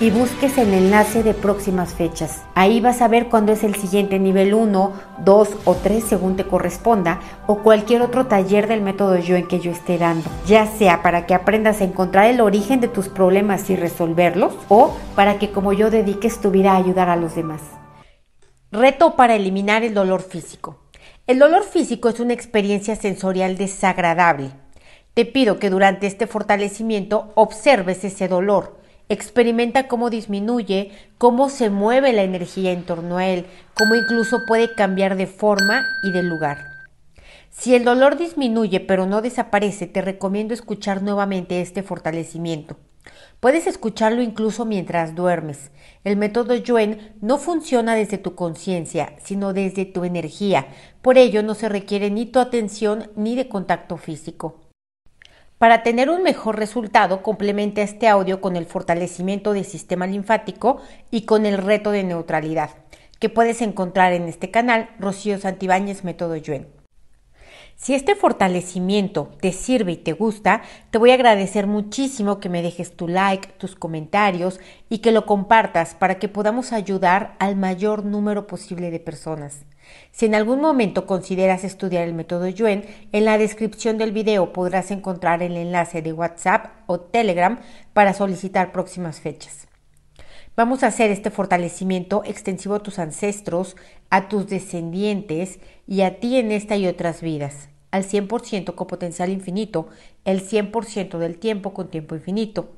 y busques el enlace de próximas fechas. Ahí vas a ver cuándo es el siguiente nivel 1, 2 o 3 según te corresponda o cualquier otro taller del método yo en que yo esté dando, ya sea para que aprendas a encontrar el origen de tus problemas y resolverlos o para que como yo dediques tu vida a ayudar a los demás. Reto para eliminar el dolor físico. El dolor físico es una experiencia sensorial desagradable. Te pido que durante este fortalecimiento observes ese dolor. Experimenta cómo disminuye, cómo se mueve la energía en torno a él, cómo incluso puede cambiar de forma y de lugar. Si el dolor disminuye pero no desaparece, te recomiendo escuchar nuevamente este fortalecimiento. Puedes escucharlo incluso mientras duermes. El método Yuen no funciona desde tu conciencia, sino desde tu energía. Por ello no se requiere ni tu atención ni de contacto físico. Para tener un mejor resultado, complementa este audio con el fortalecimiento del sistema linfático y con el reto de neutralidad, que puedes encontrar en este canal Rocío Santibáñez Método Yuen. Si este fortalecimiento te sirve y te gusta, te voy a agradecer muchísimo que me dejes tu like, tus comentarios y que lo compartas para que podamos ayudar al mayor número posible de personas. Si en algún momento consideras estudiar el método Yuen, en la descripción del video podrás encontrar el enlace de WhatsApp o Telegram para solicitar próximas fechas. Vamos a hacer este fortalecimiento extensivo a tus ancestros, a tus descendientes y a ti en esta y otras vidas al 100% con potencial infinito, el 100% del tiempo con tiempo infinito.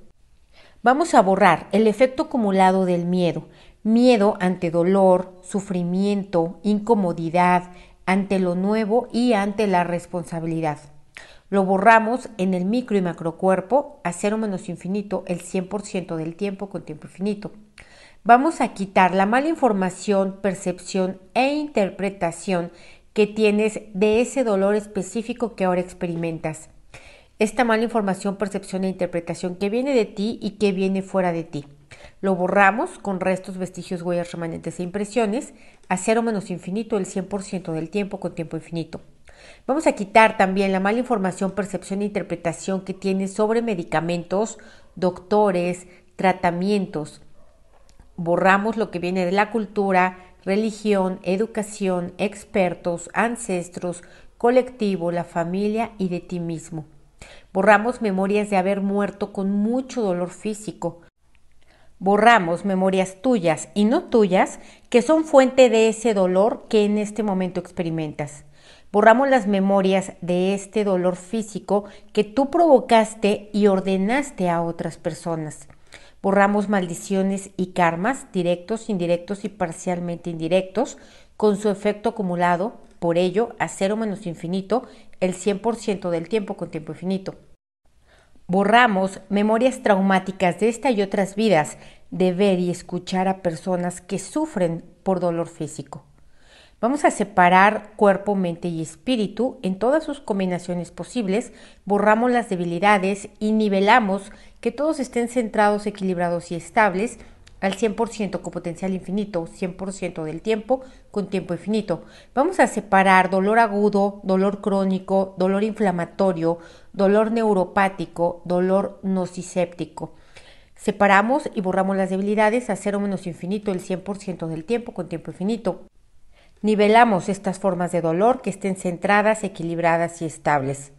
Vamos a borrar el efecto acumulado del miedo, miedo ante dolor, sufrimiento, incomodidad, ante lo nuevo y ante la responsabilidad. Lo borramos en el micro y macrocuerpo a cero menos infinito el 100% del tiempo con tiempo infinito. Vamos a quitar la mala información, percepción e interpretación que tienes de ese dolor específico que ahora experimentas. Esta mala información, percepción e interpretación que viene de ti y que viene fuera de ti. Lo borramos con restos, vestigios, huellas remanentes e impresiones a cero menos infinito el 100% del tiempo con tiempo infinito. Vamos a quitar también la mala información, percepción e interpretación que tienes sobre medicamentos, doctores, tratamientos. Borramos lo que viene de la cultura, religión, educación, expertos, ancestros, colectivo, la familia y de ti mismo. Borramos memorias de haber muerto con mucho dolor físico. Borramos memorias tuyas y no tuyas que son fuente de ese dolor que en este momento experimentas. Borramos las memorias de este dolor físico que tú provocaste y ordenaste a otras personas. Borramos maldiciones y karmas directos, indirectos y parcialmente indirectos con su efecto acumulado, por ello, a cero menos infinito, el 100% del tiempo con tiempo infinito. Borramos memorias traumáticas de esta y otras vidas de ver y escuchar a personas que sufren por dolor físico. Vamos a separar cuerpo, mente y espíritu en todas sus combinaciones posibles, borramos las debilidades y nivelamos que todos estén centrados, equilibrados y estables al 100% con potencial infinito, 100% del tiempo con tiempo infinito. Vamos a separar dolor agudo, dolor crónico, dolor inflamatorio, dolor neuropático, dolor nociséptico. Separamos y borramos las debilidades a cero menos infinito el 100% del tiempo con tiempo infinito. Nivelamos estas formas de dolor que estén centradas, equilibradas y estables.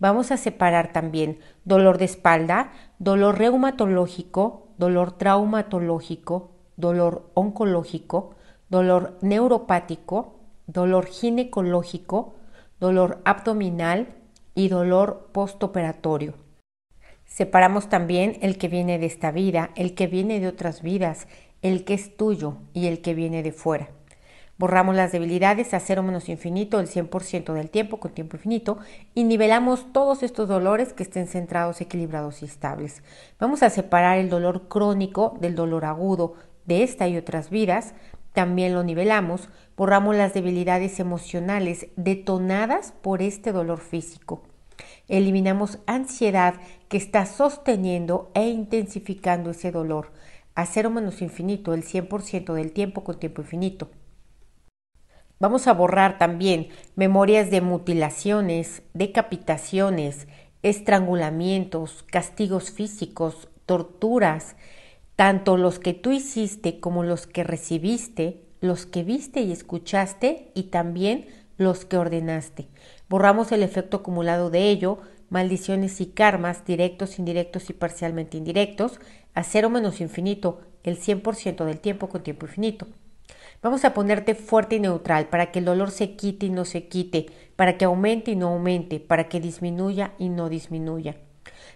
Vamos a separar también dolor de espalda, dolor reumatológico, dolor traumatológico, dolor oncológico, dolor neuropático, dolor ginecológico, dolor abdominal y dolor postoperatorio. Separamos también el que viene de esta vida, el que viene de otras vidas, el que es tuyo y el que viene de fuera. Borramos las debilidades a cero menos infinito el 100% del tiempo con tiempo infinito y nivelamos todos estos dolores que estén centrados, equilibrados y estables. Vamos a separar el dolor crónico del dolor agudo de esta y otras vidas. También lo nivelamos, borramos las debilidades emocionales detonadas por este dolor físico. Eliminamos ansiedad que está sosteniendo e intensificando ese dolor a cero menos infinito el 100% del tiempo con tiempo infinito. Vamos a borrar también memorias de mutilaciones, decapitaciones, estrangulamientos, castigos físicos, torturas, tanto los que tú hiciste como los que recibiste, los que viste y escuchaste y también los que ordenaste. Borramos el efecto acumulado de ello, maldiciones y karmas directos, indirectos y parcialmente indirectos, a cero menos infinito el 100% del tiempo con tiempo infinito. Vamos a ponerte fuerte y neutral para que el dolor se quite y no se quite, para que aumente y no aumente, para que disminuya y no disminuya.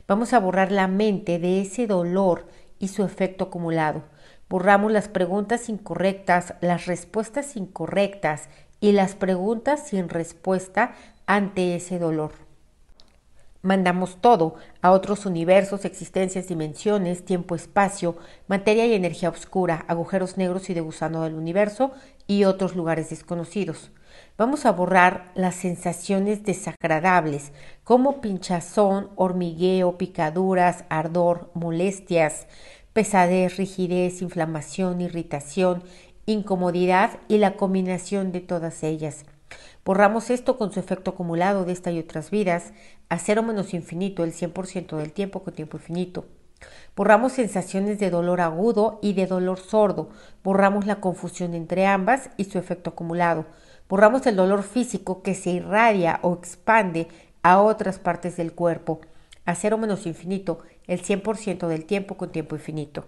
Vamos a borrar la mente de ese dolor y su efecto acumulado. Borramos las preguntas incorrectas, las respuestas incorrectas y las preguntas sin respuesta ante ese dolor. Mandamos todo a otros universos, existencias, dimensiones, tiempo, espacio, materia y energía oscura, agujeros negros y de gusano del universo y otros lugares desconocidos. Vamos a borrar las sensaciones desagradables como pinchazón, hormigueo, picaduras, ardor, molestias, pesadez, rigidez, inflamación, irritación, incomodidad y la combinación de todas ellas. Borramos esto con su efecto acumulado de esta y otras vidas a cero menos infinito el 100% del tiempo con tiempo infinito. Borramos sensaciones de dolor agudo y de dolor sordo. Borramos la confusión entre ambas y su efecto acumulado. Borramos el dolor físico que se irradia o expande a otras partes del cuerpo. A cero menos infinito el 100% del tiempo con tiempo infinito.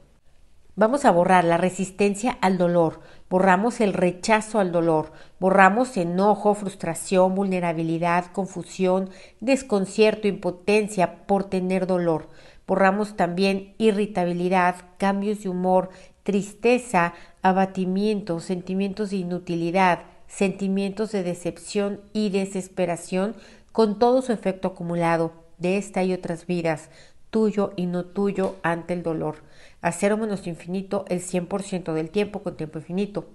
Vamos a borrar la resistencia al dolor, borramos el rechazo al dolor, borramos enojo, frustración, vulnerabilidad, confusión, desconcierto, impotencia por tener dolor. Borramos también irritabilidad, cambios de humor, tristeza, abatimiento, sentimientos de inutilidad, sentimientos de decepción y desesperación con todo su efecto acumulado de esta y otras vidas, tuyo y no tuyo ante el dolor a cero menos infinito el 100% del tiempo con tiempo infinito.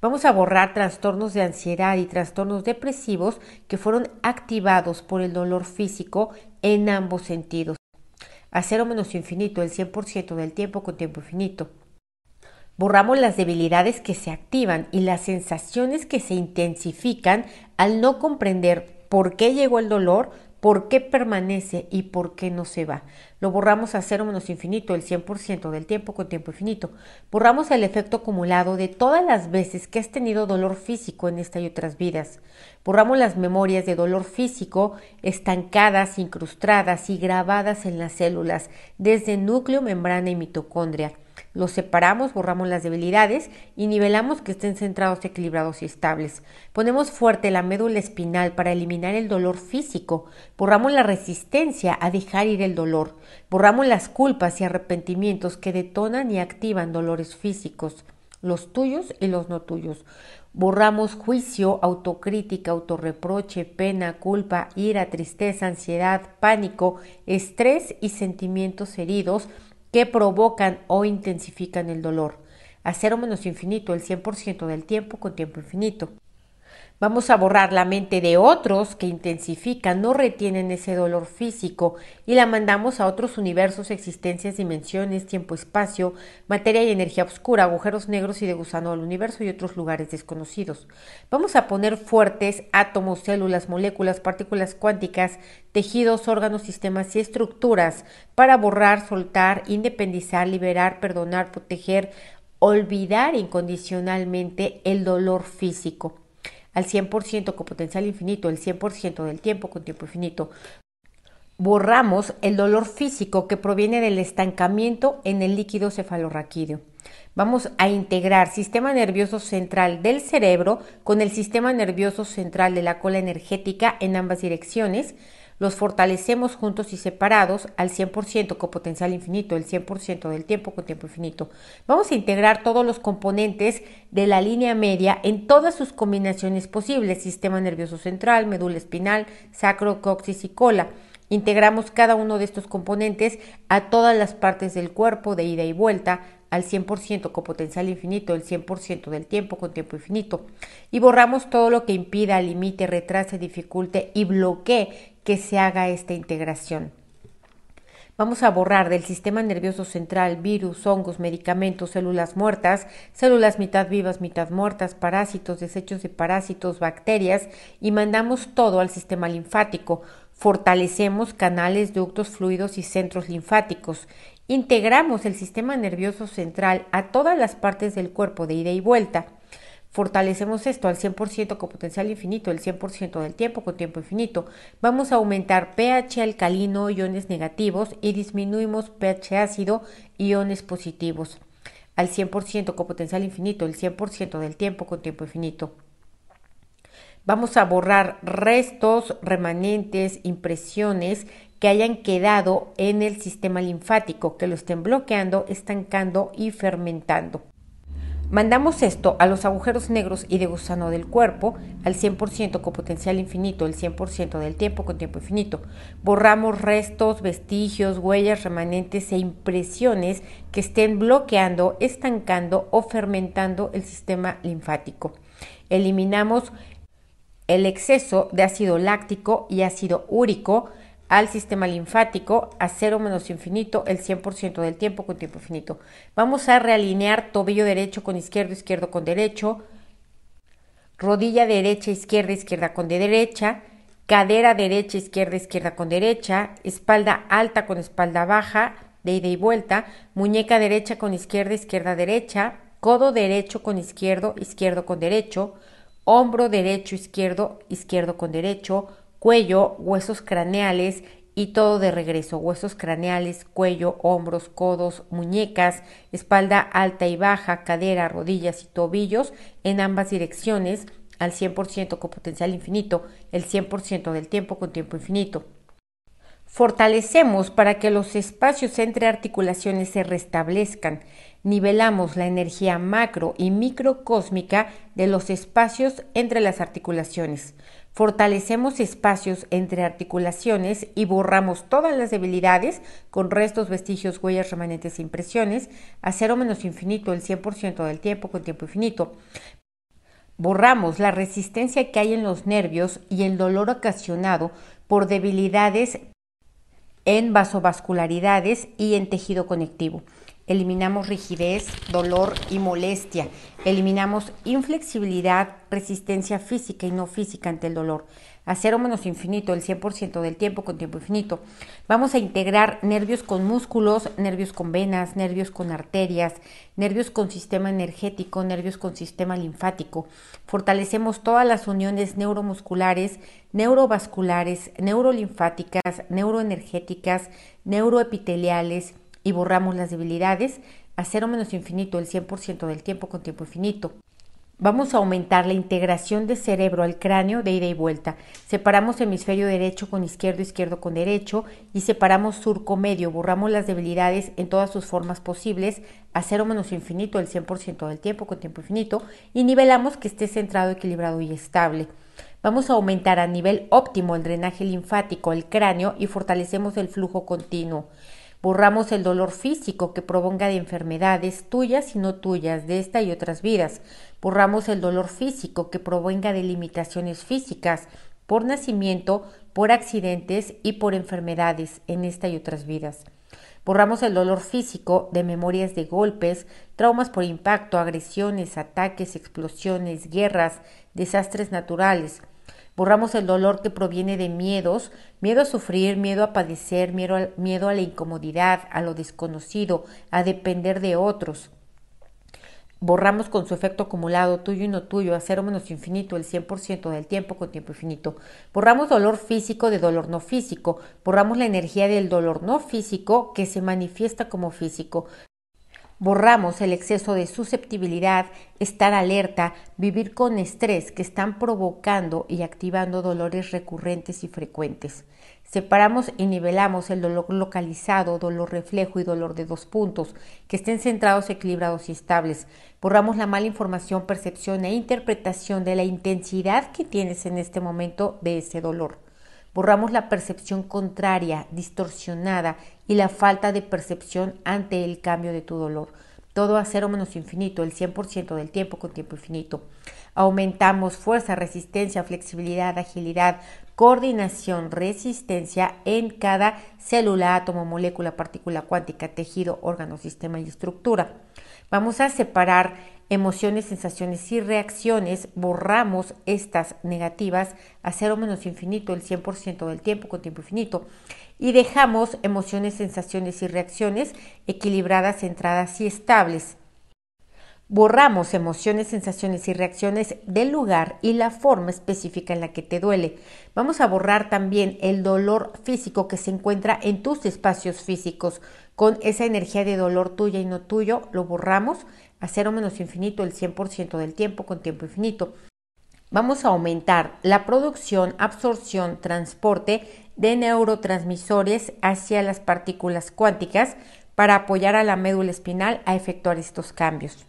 Vamos a borrar trastornos de ansiedad y trastornos depresivos que fueron activados por el dolor físico en ambos sentidos. A cero menos infinito el 100% del tiempo con tiempo infinito. Borramos las debilidades que se activan y las sensaciones que se intensifican al no comprender por qué llegó el dolor, por qué permanece y por qué no se va. Lo borramos a cero menos infinito el 100% del tiempo con tiempo infinito. Borramos el efecto acumulado de todas las veces que has tenido dolor físico en esta y otras vidas. Borramos las memorias de dolor físico estancadas, incrustadas y grabadas en las células desde núcleo, membrana y mitocondria los separamos, borramos las debilidades y nivelamos que estén centrados, equilibrados y estables. Ponemos fuerte la médula espinal para eliminar el dolor físico. Borramos la resistencia a dejar ir el dolor. Borramos las culpas y arrepentimientos que detonan y activan dolores físicos, los tuyos y los no tuyos. Borramos juicio, autocrítica, autorreproche, pena, culpa, ira, tristeza, ansiedad, pánico, estrés y sentimientos heridos que provocan o intensifican el dolor. A cero menos infinito el 100% del tiempo con tiempo infinito. Vamos a borrar la mente de otros que intensifican, no retienen ese dolor físico y la mandamos a otros universos, existencias, dimensiones, tiempo, espacio, materia y energía oscura, agujeros negros y de gusano del universo y otros lugares desconocidos. Vamos a poner fuertes átomos, células, moléculas, partículas cuánticas, tejidos, órganos, sistemas y estructuras para borrar, soltar, independizar, liberar, perdonar, proteger, olvidar incondicionalmente el dolor físico al 100% con potencial infinito, el 100% del tiempo con tiempo infinito. Borramos el dolor físico que proviene del estancamiento en el líquido cefalorraquídeo. Vamos a integrar sistema nervioso central del cerebro con el sistema nervioso central de la cola energética en ambas direcciones. Los fortalecemos juntos y separados al 100% con potencial infinito, el 100% del tiempo con tiempo infinito. Vamos a integrar todos los componentes de la línea media en todas sus combinaciones posibles, sistema nervioso central, médula espinal, sacro, coxis y cola. Integramos cada uno de estos componentes a todas las partes del cuerpo de ida y vuelta al 100% con potencial infinito, el 100% del tiempo con tiempo infinito. Y borramos todo lo que impida, limite, retrase, dificulte y bloquee que se haga esta integración. Vamos a borrar del sistema nervioso central virus, hongos, medicamentos, células muertas, células mitad vivas, mitad muertas, parásitos, desechos de parásitos, bacterias y mandamos todo al sistema linfático. Fortalecemos canales, ductos, fluidos y centros linfáticos. Integramos el sistema nervioso central a todas las partes del cuerpo de ida y vuelta. Fortalecemos esto al 100% con potencial infinito, el 100% del tiempo con tiempo infinito. Vamos a aumentar pH alcalino, iones negativos y disminuimos pH ácido, iones positivos al 100% con potencial infinito, el 100% del tiempo con tiempo infinito. Vamos a borrar restos, remanentes, impresiones que hayan quedado en el sistema linfático, que lo estén bloqueando, estancando y fermentando. Mandamos esto a los agujeros negros y de gusano del cuerpo al 100% con potencial infinito, el 100% del tiempo con tiempo infinito. Borramos restos, vestigios, huellas remanentes e impresiones que estén bloqueando, estancando o fermentando el sistema linfático. Eliminamos el exceso de ácido láctico y ácido úrico al sistema linfático a cero menos infinito el 100% del tiempo con tiempo infinito. Vamos a realinear tobillo derecho con izquierdo, izquierdo con derecho, rodilla derecha, izquierda, izquierda con derecha, cadera derecha, izquierda, izquierda con derecha, espalda alta con espalda baja, de ida y vuelta, muñeca derecha con izquierda, izquierda, derecha, codo derecho con izquierdo, izquierdo con derecho, hombro derecho, izquierdo, izquierdo con derecho, cuello, huesos craneales y todo de regreso, huesos craneales, cuello, hombros, codos, muñecas, espalda alta y baja, cadera, rodillas y tobillos en ambas direcciones al 100% con potencial infinito, el 100% del tiempo con tiempo infinito. Fortalecemos para que los espacios entre articulaciones se restablezcan. Nivelamos la energía macro y microcósmica de los espacios entre las articulaciones. Fortalecemos espacios entre articulaciones y borramos todas las debilidades con restos, vestigios, huellas, remanentes e impresiones a cero menos infinito el 100% del tiempo con tiempo infinito. Borramos la resistencia que hay en los nervios y el dolor ocasionado por debilidades en vasovascularidades y en tejido conectivo. Eliminamos rigidez, dolor y molestia. Eliminamos inflexibilidad, resistencia física y no física ante el dolor. A cero menos infinito, el 100% del tiempo con tiempo infinito. Vamos a integrar nervios con músculos, nervios con venas, nervios con arterias, nervios con sistema energético, nervios con sistema linfático. Fortalecemos todas las uniones neuromusculares, neurovasculares, neurolinfáticas, neuroenergéticas, neuroepiteliales y borramos las debilidades a cero menos infinito el 100% del tiempo con tiempo infinito. Vamos a aumentar la integración de cerebro al cráneo de ida y vuelta. Separamos hemisferio derecho con izquierdo, izquierdo con derecho y separamos surco medio. Borramos las debilidades en todas sus formas posibles a cero menos infinito el 100% del tiempo con tiempo infinito y nivelamos que esté centrado, equilibrado y estable. Vamos a aumentar a nivel óptimo el drenaje linfático al cráneo y fortalecemos el flujo continuo. Borramos el dolor físico que provenga de enfermedades tuyas y no tuyas, de esta y otras vidas. Borramos el dolor físico que provenga de limitaciones físicas, por nacimiento, por accidentes y por enfermedades en esta y otras vidas. Borramos el dolor físico de memorias de golpes, traumas por impacto, agresiones, ataques, explosiones, guerras, desastres naturales. Borramos el dolor que proviene de miedos, miedo a sufrir, miedo a padecer, miedo a, miedo a la incomodidad, a lo desconocido, a depender de otros. Borramos con su efecto acumulado, tuyo y no tuyo, a cero menos infinito, el 100% del tiempo con tiempo infinito. Borramos dolor físico de dolor no físico. Borramos la energía del dolor no físico que se manifiesta como físico. Borramos el exceso de susceptibilidad, estar alerta, vivir con estrés que están provocando y activando dolores recurrentes y frecuentes. Separamos y nivelamos el dolor localizado, dolor reflejo y dolor de dos puntos, que estén centrados, equilibrados y estables. Borramos la mala información, percepción e interpretación de la intensidad que tienes en este momento de ese dolor. Borramos la percepción contraria, distorsionada y la falta de percepción ante el cambio de tu dolor. Todo a cero menos infinito, el 100% del tiempo con tiempo infinito. Aumentamos fuerza, resistencia, flexibilidad, agilidad, coordinación, resistencia en cada célula, átomo, molécula, partícula cuántica, tejido, órgano, sistema y estructura. Vamos a separar emociones, sensaciones y reacciones, borramos estas negativas a cero menos infinito el 100% del tiempo con tiempo infinito y dejamos emociones, sensaciones y reacciones equilibradas, centradas y estables. Borramos emociones, sensaciones y reacciones del lugar y la forma específica en la que te duele. Vamos a borrar también el dolor físico que se encuentra en tus espacios físicos. Con esa energía de dolor tuya y no tuyo, lo borramos a cero menos infinito el 100% del tiempo con tiempo infinito. Vamos a aumentar la producción, absorción, transporte de neurotransmisores hacia las partículas cuánticas para apoyar a la médula espinal a efectuar estos cambios.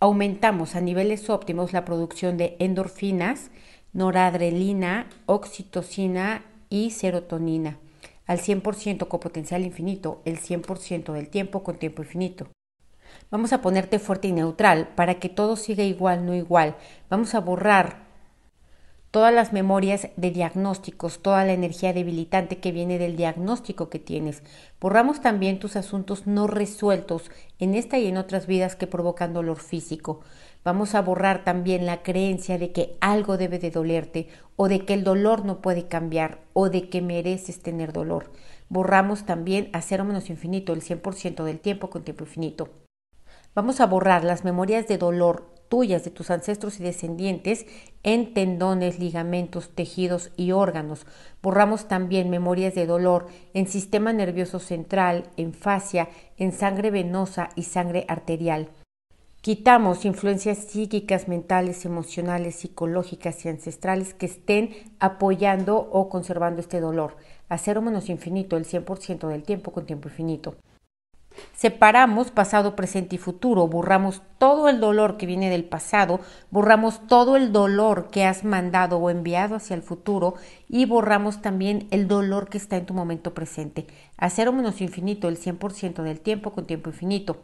Aumentamos a niveles óptimos la producción de endorfinas, noradrenalina, oxitocina y serotonina al 100% con potencial infinito, el 100% del tiempo con tiempo infinito. Vamos a ponerte fuerte y neutral para que todo siga igual, no igual. Vamos a borrar todas las memorias de diagnósticos, toda la energía debilitante que viene del diagnóstico que tienes. Borramos también tus asuntos no resueltos en esta y en otras vidas que provocan dolor físico. Vamos a borrar también la creencia de que algo debe de dolerte o de que el dolor no puede cambiar o de que mereces tener dolor. Borramos también a cero menos infinito el 100% del tiempo con tiempo infinito. Vamos a borrar las memorias de dolor tuyas, de tus ancestros y descendientes, en tendones, ligamentos, tejidos y órganos. Borramos también memorias de dolor en sistema nervioso central, en fascia, en sangre venosa y sangre arterial. Quitamos influencias psíquicas, mentales, emocionales, psicológicas y ancestrales que estén apoyando o conservando este dolor. A cero menos infinito, el 100% del tiempo con tiempo infinito. Separamos pasado, presente y futuro, borramos todo el dolor que viene del pasado, borramos todo el dolor que has mandado o enviado hacia el futuro y borramos también el dolor que está en tu momento presente. A cero menos infinito, el 100% del tiempo con tiempo infinito.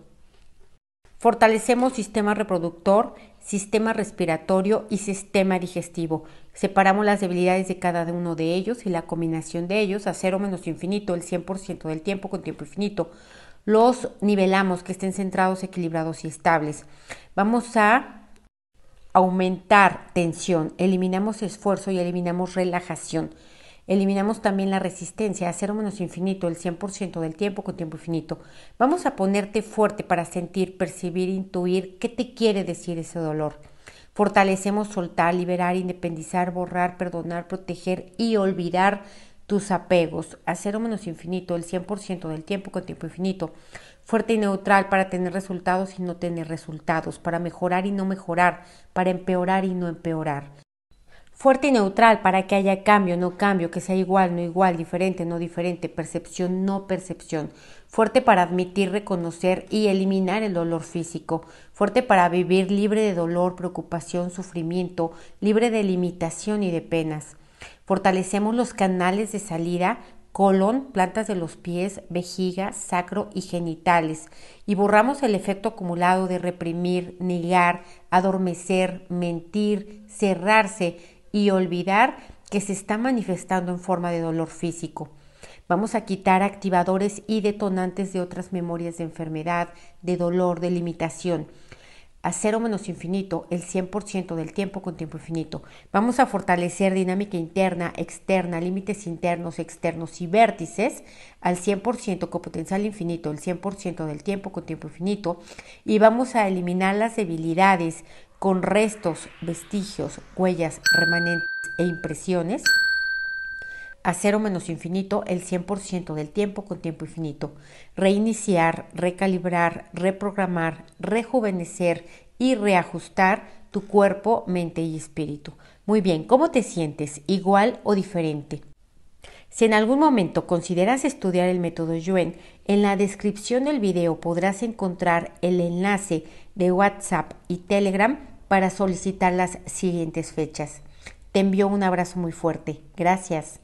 Fortalecemos sistema reproductor, sistema respiratorio y sistema digestivo. Separamos las debilidades de cada uno de ellos y la combinación de ellos a cero menos infinito, el 100% del tiempo con tiempo infinito los nivelamos, que estén centrados, equilibrados y estables. Vamos a aumentar tensión, eliminamos esfuerzo y eliminamos relajación. Eliminamos también la resistencia a cero menos infinito, el 100% del tiempo con tiempo infinito. Vamos a ponerte fuerte para sentir, percibir, intuir qué te quiere decir ese dolor. Fortalecemos soltar, liberar, independizar, borrar, perdonar, proteger y olvidar tus apegos a cero menos infinito, el 100% del tiempo con tiempo infinito, fuerte y neutral para tener resultados y no tener resultados, para mejorar y no mejorar, para empeorar y no empeorar. Fuerte y neutral para que haya cambio, no cambio, que sea igual, no igual, diferente, no diferente, percepción, no percepción. Fuerte para admitir, reconocer y eliminar el dolor físico. Fuerte para vivir libre de dolor, preocupación, sufrimiento, libre de limitación y de penas Fortalecemos los canales de salida, colon, plantas de los pies, vejiga, sacro y genitales y borramos el efecto acumulado de reprimir, negar, adormecer, mentir, cerrarse y olvidar que se está manifestando en forma de dolor físico. Vamos a quitar activadores y detonantes de otras memorias de enfermedad, de dolor, de limitación a cero menos infinito el 100% del tiempo con tiempo infinito. Vamos a fortalecer dinámica interna, externa, límites internos, externos y vértices al 100% con potencial infinito, el 100% del tiempo con tiempo infinito. Y vamos a eliminar las debilidades con restos, vestigios, huellas, remanentes e impresiones a cero menos infinito el 100% del tiempo con tiempo infinito. Reiniciar, recalibrar, reprogramar, rejuvenecer y reajustar tu cuerpo, mente y espíritu. Muy bien, ¿cómo te sientes? ¿Igual o diferente? Si en algún momento consideras estudiar el método Yuen, en la descripción del video podrás encontrar el enlace de WhatsApp y Telegram para solicitar las siguientes fechas. Te envío un abrazo muy fuerte. Gracias.